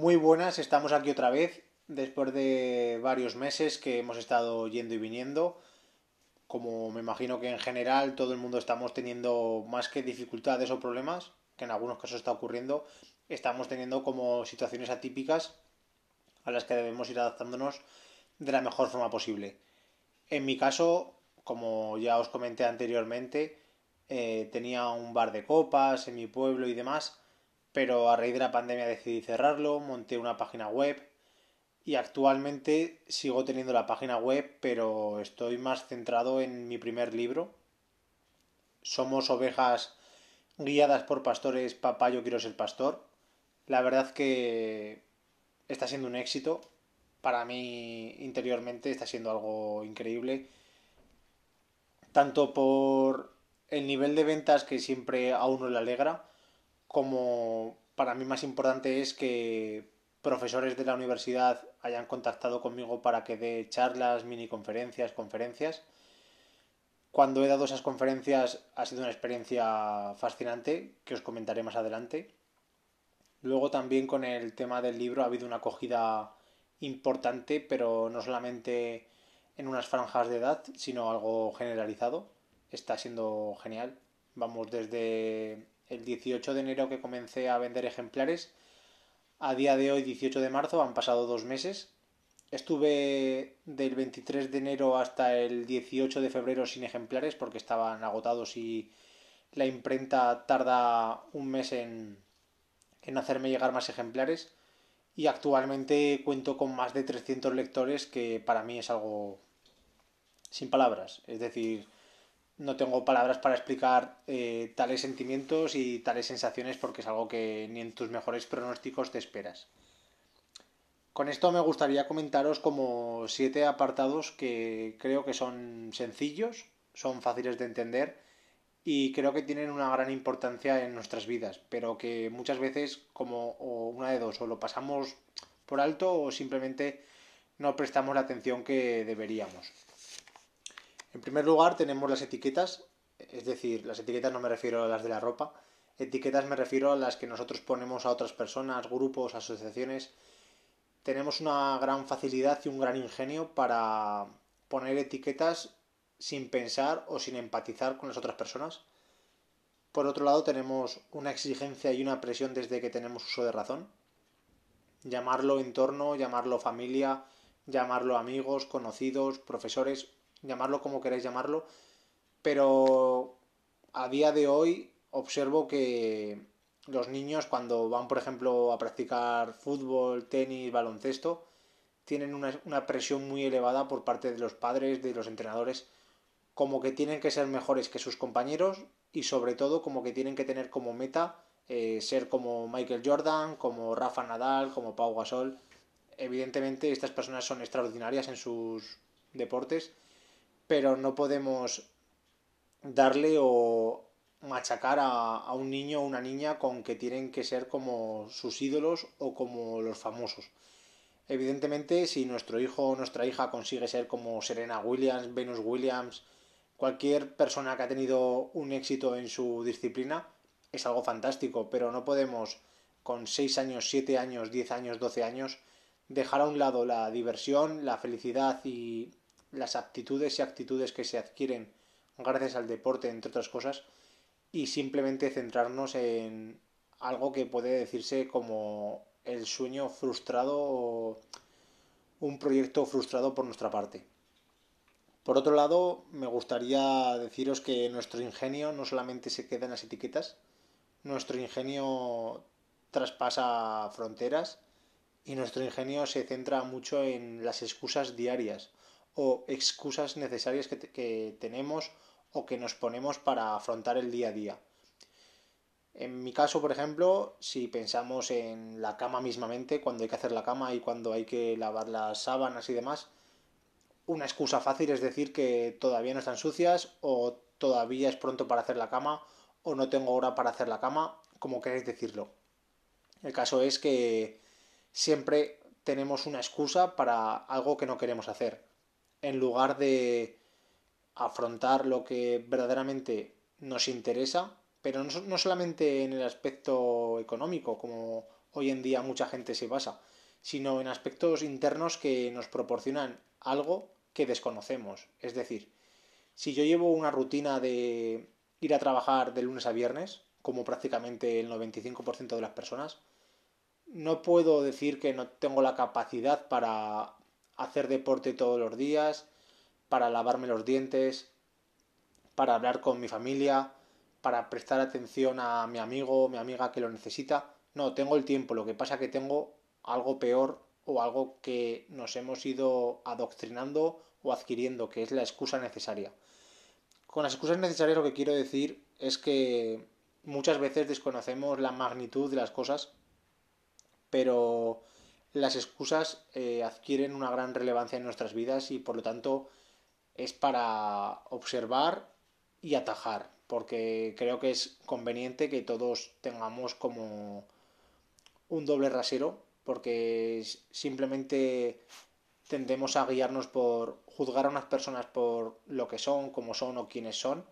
Muy buenas, estamos aquí otra vez después de varios meses que hemos estado yendo y viniendo. Como me imagino que en general todo el mundo estamos teniendo más que dificultades o problemas, que en algunos casos está ocurriendo, estamos teniendo como situaciones atípicas a las que debemos ir adaptándonos de la mejor forma posible. En mi caso, como ya os comenté anteriormente, eh, tenía un bar de copas en mi pueblo y demás, pero a raíz de la pandemia decidí cerrarlo, monté una página web y actualmente sigo teniendo la página web, pero estoy más centrado en mi primer libro. Somos ovejas guiadas por pastores, papá yo quiero ser pastor. La verdad que está siendo un éxito. Para mí interiormente está siendo algo increíble. Tanto por el nivel de ventas que siempre a uno le alegra, como para mí más importante es que profesores de la universidad hayan contactado conmigo para que dé charlas, mini conferencias, conferencias. Cuando he dado esas conferencias ha sido una experiencia fascinante que os comentaré más adelante. Luego también con el tema del libro ha habido una acogida importante, pero no solamente en unas franjas de edad, sino algo generalizado. Está siendo genial. Vamos desde el 18 de enero que comencé a vender ejemplares. A día de hoy, 18 de marzo, han pasado dos meses. Estuve del 23 de enero hasta el 18 de febrero sin ejemplares porque estaban agotados y la imprenta tarda un mes en, en hacerme llegar más ejemplares. Y actualmente cuento con más de 300 lectores que para mí es algo sin palabras. Es decir, no tengo palabras para explicar eh, tales sentimientos y tales sensaciones porque es algo que ni en tus mejores pronósticos te esperas. Con esto me gustaría comentaros como siete apartados que creo que son sencillos, son fáciles de entender y creo que tienen una gran importancia en nuestras vidas, pero que muchas veces como una de dos, o lo pasamos por alto o simplemente no prestamos la atención que deberíamos. En primer lugar tenemos las etiquetas, es decir, las etiquetas no me refiero a las de la ropa, etiquetas me refiero a las que nosotros ponemos a otras personas, grupos, asociaciones. Tenemos una gran facilidad y un gran ingenio para poner etiquetas sin pensar o sin empatizar con las otras personas. Por otro lado, tenemos una exigencia y una presión desde que tenemos uso de razón. Llamarlo entorno, llamarlo familia, llamarlo amigos, conocidos, profesores llamarlo como queráis llamarlo, pero a día de hoy observo que los niños cuando van, por ejemplo, a practicar fútbol, tenis, baloncesto, tienen una, presión muy elevada por parte de los padres, de los entrenadores, como que tienen que ser mejores que sus compañeros y sobre todo como que tienen que tener como meta eh, ser como Michael Jordan, como Rafa Nadal, como Pau Gasol. Evidentemente estas personas son extraordinarias en sus deportes pero no podemos darle o machacar a, un niño o una niña con que tienen que ser como sus ídolos o como los famosos. Evidentemente, si nuestro hijo o nuestra hija consigue ser como Serena Williams, Venus Williams, cualquier persona que ha tenido un éxito en su disciplina, es algo fantástico, pero no podemos con 6 años, 7 años, 10 años, 12 años, dejar a un lado la diversión, la felicidad y las aptitudes y actitudes que se adquieren gracias al deporte, entre otras cosas, y simplemente centrarnos en algo que puede decirse como el sueño frustrado o un proyecto frustrado por nuestra parte. Por otro lado, me gustaría deciros que nuestro ingenio no solamente se queda en las etiquetas, nuestro ingenio traspasa fronteras y nuestro ingenio se centra mucho en las excusas diarias o excusas necesarias que, tenemos o que nos ponemos para afrontar el día a día. En mi caso, por ejemplo, si pensamos en la cama mismamente, cuando hay que hacer la cama y cuando hay que lavar las sábanas y demás, una excusa fácil es decir que todavía no están sucias o todavía es pronto para hacer la cama o no tengo hora para hacer la cama, como queréis decirlo. El caso es que siempre tenemos una excusa para algo que no queremos hacer en lugar de afrontar lo que verdaderamente nos interesa, pero no, solamente en el aspecto económico, como hoy en día mucha gente se basa, sino en aspectos internos que nos proporcionan algo que desconocemos. Es decir, si yo llevo una rutina de ir a trabajar de lunes a viernes, como prácticamente el 95% de las personas, no puedo decir que no tengo la capacidad para hacer deporte todos los días, para lavarme los dientes, para hablar con mi familia, para prestar atención a mi amigo o mi amiga que lo necesita. No, tengo el tiempo, lo que pasa que tengo algo peor o algo que nos hemos ido adoctrinando o adquiriendo, que es la excusa necesaria. Con las excusas necesarias lo que quiero decir es que muchas veces desconocemos la magnitud de las cosas, pero las excusas eh, adquieren una gran relevancia en nuestras vidas y por lo tanto es para observar y atajar, porque creo que es conveniente que todos tengamos como un doble rasero, porque simplemente tendemos a guiarnos por juzgar a unas personas por lo que son, cómo son o quiénes son,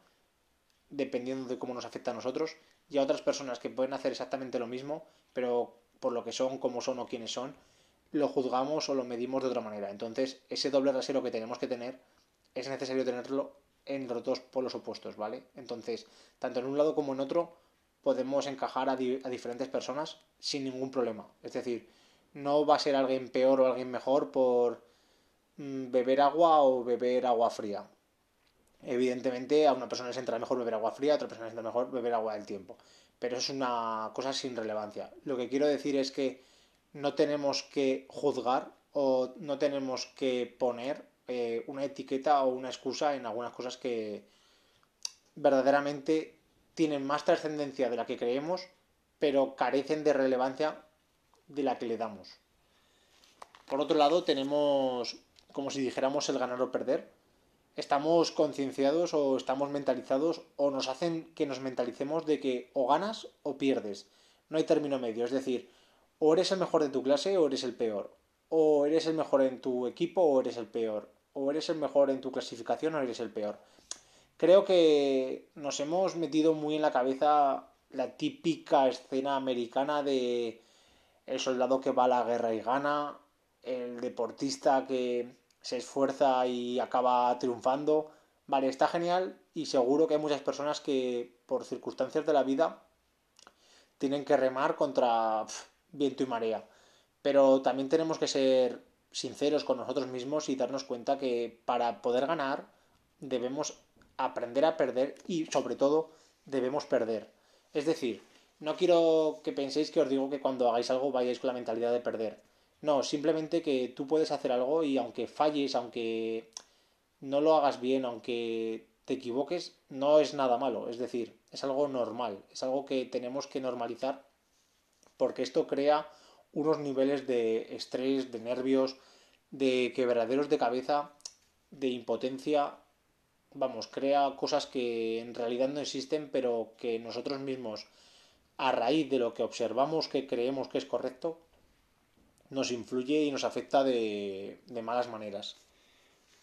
dependiendo de cómo nos afecta a nosotros, y a otras personas que pueden hacer exactamente lo mismo, pero por lo que son, cómo son o quiénes son, lo juzgamos o lo medimos de otra manera. Entonces, ese doble rasero que tenemos que tener es necesario tenerlo en los dos polos opuestos, ¿vale? Entonces, tanto en un lado como en otro, podemos encajar a, diferentes personas sin ningún problema. Es decir, no va a ser alguien peor o alguien mejor por Mm, beber agua o beber agua fría. Evidentemente a una persona le entra mejor beber agua fría, a otra persona le entra mejor beber agua del tiempo. Pero es una cosa sin relevancia. Lo que quiero decir es que no tenemos que juzgar o no tenemos que poner eh, una etiqueta o una excusa en algunas cosas que verdaderamente tienen más trascendencia de la que creemos, pero carecen de relevancia de la que le damos. Por otro lado, tenemos como si dijéramos el ganar o perder. Estamos concienciados o estamos mentalizados o nos hacen que nos mentalicemos de que o ganas o pierdes. No hay término medio, es decir, o eres el mejor de tu clase o eres el peor. O eres el mejor en tu equipo o eres el peor. O eres el mejor en tu clasificación o eres el peor. Creo que nos hemos metido muy en la cabeza la típica escena americana de el soldado que va a la guerra y gana, el deportista que se esfuerza y acaba triunfando. Vale, está genial y seguro que hay muchas personas que por circunstancias de la vida tienen que remar contra viento y marea. Pero también tenemos que ser sinceros con nosotros mismos y darnos cuenta que para poder ganar debemos aprender a perder y sobre todo debemos perder. Es decir, no quiero que penséis que os digo que cuando hagáis algo vayáis con la mentalidad de perder. No, simplemente que tú puedes hacer algo y aunque falles, aunque no lo hagas bien, aunque te equivoques, no es nada malo. Es decir, es algo normal, es algo que tenemos que normalizar porque esto crea unos niveles de estrés, de nervios, de quebraderos de cabeza, de impotencia. Vamos, crea cosas que en realidad no existen, pero que nosotros mismos, a raíz de lo que observamos que creemos que es correcto, nos influye y nos afecta de, malas maneras.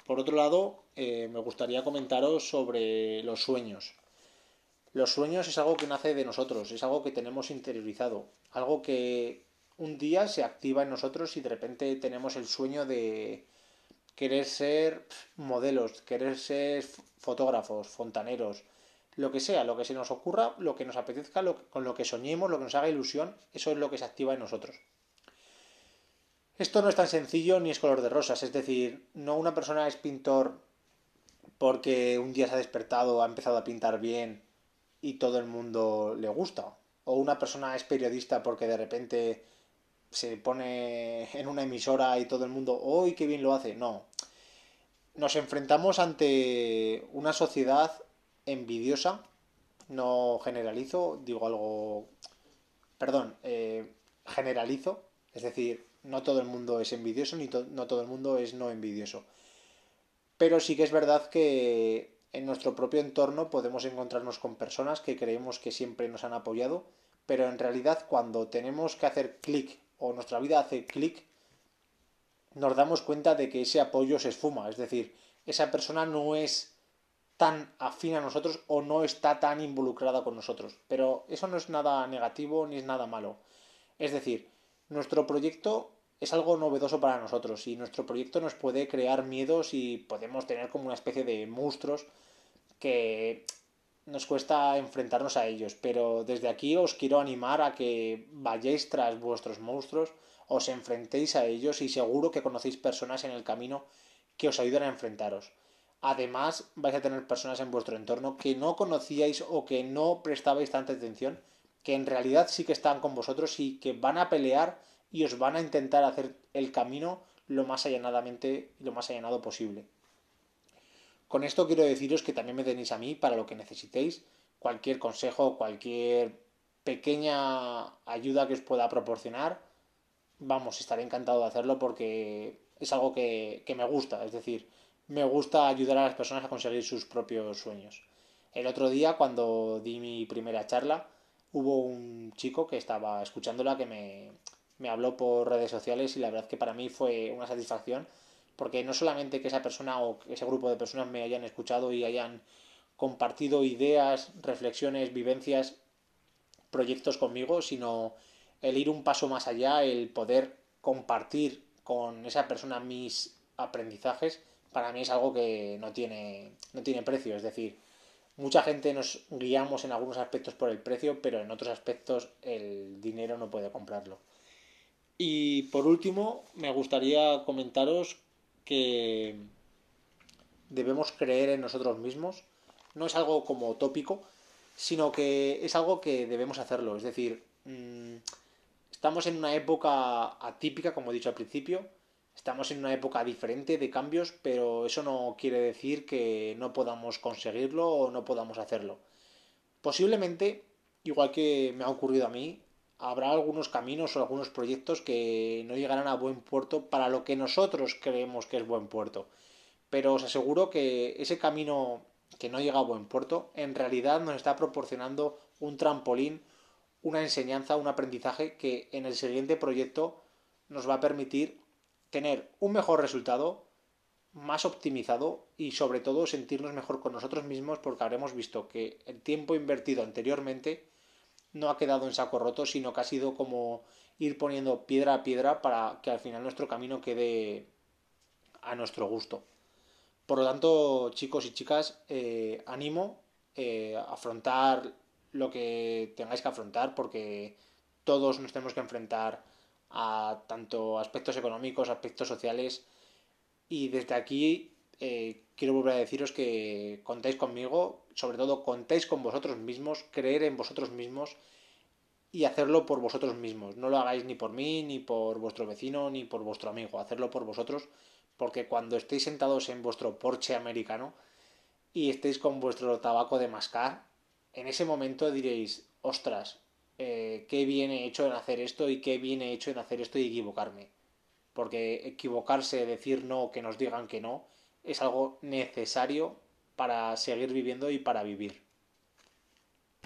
Por otro lado, eh, me gustaría comentaros sobre los sueños. Los sueños es algo que nace de nosotros, es algo que tenemos interiorizado, algo que un día se activa en nosotros y de repente tenemos el sueño de querer ser modelos, querer ser fotógrafos, fontaneros, lo que sea, lo que se nos ocurra, lo que nos apetezca, con lo que soñemos, lo que nos haga ilusión, eso es lo que se activa en nosotros. Esto no es tan sencillo ni es color de rosas, es decir, no una persona es pintor porque un día se ha despertado, ha empezado a pintar bien y todo el mundo le gusta. O una persona es periodista porque de repente se pone en una emisora y todo el mundo, ¡uy, qué bien lo hace! No. Nos enfrentamos ante una sociedad envidiosa, no generalizo, digo algo, perdón, eh, generalizo, es decir, no todo el mundo es envidioso ni no todo el mundo es no envidioso. Pero sí que es verdad que en nuestro propio entorno podemos encontrarnos con personas que creemos que siempre nos han apoyado, pero en realidad cuando tenemos que hacer clic o nuestra vida hace clic, nos damos cuenta de que ese apoyo se esfuma, es decir, esa persona no es tan afín a nosotros o no está tan involucrada con nosotros. Pero eso no es nada negativo ni es nada malo. Es decir, nuestro proyecto es algo novedoso para nosotros y nuestro proyecto nos puede crear miedos y podemos tener como una especie de monstruos que nos cuesta enfrentarnos a ellos, pero desde aquí os quiero animar a que vayáis tras vuestros monstruos, os enfrentéis a ellos y seguro que conocéis personas en el camino que os ayudan a enfrentaros. Además, vais a tener personas en vuestro entorno que no conocíais o que no prestabais tanta atención, que en realidad sí que están con vosotros y que van a pelear y os van a intentar hacer el camino lo más allanadamente lo más allanado posible. Con esto quiero deciros que también me tenéis a mí para lo que necesitéis, cualquier consejo, cualquier pequeña ayuda que os pueda proporcionar, vamos, estaré encantado de hacerlo porque es algo que, que me gusta, es decir, me gusta ayudar a las personas a conseguir sus propios sueños. El otro día, cuando di mi primera charla, hubo un chico que estaba escuchándola que me, me habló por redes sociales y la verdad que para mí fue una satisfacción porque no solamente que esa persona o ese grupo de personas me hayan escuchado y hayan compartido ideas, reflexiones, vivencias, proyectos conmigo, sino el ir un paso más allá, el poder compartir con esa persona mis aprendizajes, para mí es algo que no tiene, no tiene precio. Es decir, mucha gente nos guiamos en algunos aspectos por el precio, pero en otros aspectos el dinero no puede comprarlo. Y por último, me gustaría comentaros que debemos creer en nosotros mismos. No es algo como tópico, sino que es algo que debemos hacerlo. Es decir, mm, estamos en una época atípica, como he dicho al principio. Estamos en una época diferente de cambios, pero eso no quiere decir que no podamos conseguirlo o no podamos hacerlo. Posiblemente, igual que me ha ocurrido a mí, habrá algunos caminos o algunos proyectos que no llegarán a buen puerto para lo que nosotros creemos que es buen puerto. Pero os aseguro que ese camino que no llega a buen puerto en realidad nos está proporcionando un trampolín, una enseñanza, un aprendizaje que en el siguiente proyecto nos va a permitir tener un mejor resultado, más optimizado y sobre todo sentirnos mejor con nosotros mismos porque habremos visto que el tiempo invertido anteriormente no ha quedado en saco roto, sino que ha sido como ir poniendo piedra a piedra para que al final nuestro camino quede a nuestro gusto. Por lo tanto, chicos y chicas, eh, animo eh, a afrontar lo que tengáis que afrontar, porque todos nos tenemos que enfrentar a tanto aspectos económicos, aspectos sociales, y desde aquí eh, quiero volver a deciros que contáis conmigo, sobre todo contáis con vosotros mismos, creer en vosotros mismos y hacerlo por vosotros mismos. No lo hagáis ni por mí, ni por vuestro vecino, ni por vuestro amigo. Hacerlo por vosotros, porque cuando estéis sentados en vuestro porche americano y estéis con vuestro tabaco de mascar, en ese momento diréis, ostras, eh, qué bien he hecho en hacer esto y qué bien he hecho en hacer esto y equivocarme. Porque equivocarse, decir no, que nos digan que no, es algo necesario para seguir viviendo y para vivir.